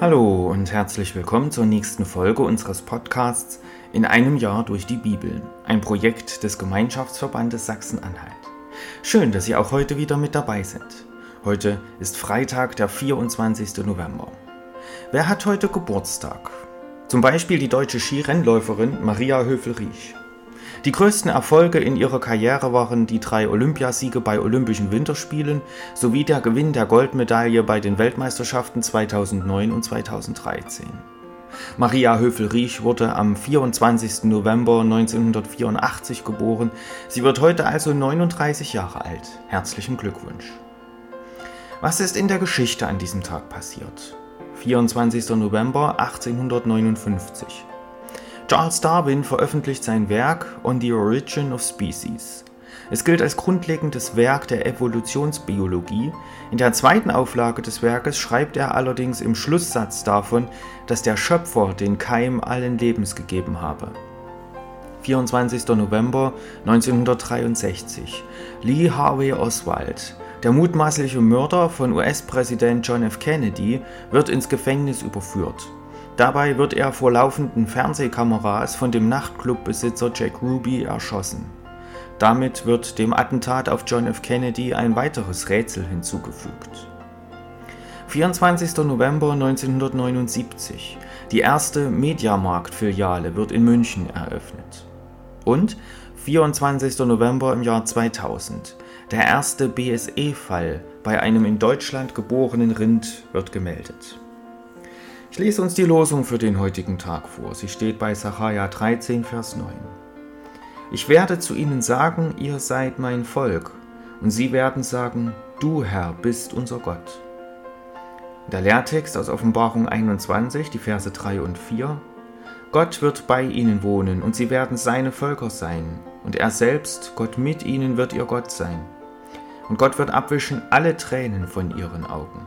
Hallo und herzlich willkommen zur nächsten Folge unseres Podcasts In einem Jahr durch die Bibel, ein Projekt des Gemeinschaftsverbandes Sachsen-Anhalt. Schön, dass Sie auch heute wieder mit dabei sind. Heute ist Freitag, der 24. November. Wer hat heute Geburtstag? Zum Beispiel die deutsche Skirennläuferin Maria Höfel-Riesch. Die größten Erfolge in ihrer Karriere waren die drei Olympiasiege bei Olympischen Winterspielen sowie der Gewinn der Goldmedaille bei den Weltmeisterschaften 2009 und 2013. Maria Höfel-Riesch wurde am 24. November 1984 geboren. Sie wird heute also 39 Jahre alt. Herzlichen Glückwunsch. Was ist in der Geschichte an diesem Tag passiert? 24. November 1859. Charles Darwin veröffentlicht sein Werk On the Origin of Species. Es gilt als grundlegendes Werk der Evolutionsbiologie. In der zweiten Auflage des Werkes schreibt er allerdings im Schlusssatz davon, dass der Schöpfer den Keim allen Lebens gegeben habe. 24. November 1963. Lee Harvey Oswald, der mutmaßliche Mörder von US-Präsident John F. Kennedy, wird ins Gefängnis überführt. Dabei wird er vor laufenden Fernsehkameras von dem Nachtclubbesitzer Jack Ruby erschossen. Damit wird dem Attentat auf John F. Kennedy ein weiteres Rätsel hinzugefügt. 24. November 1979. Die erste Mediamarkt-Filiale wird in München eröffnet. Und 24. November im Jahr 2000. Der erste BSE-Fall bei einem in Deutschland geborenen Rind wird gemeldet. Ich lese uns die Losung für den heutigen Tag vor. Sie steht bei Sacharja 13, Vers 9. Ich werde zu ihnen sagen, ihr seid mein Volk, und sie werden sagen, du Herr bist unser Gott. Der Lehrtext aus Offenbarung 21, die Verse 3 und 4. Gott wird bei ihnen wohnen, und sie werden seine Völker sein, und er selbst, Gott mit ihnen, wird ihr Gott sein. Und Gott wird abwischen alle Tränen von ihren Augen.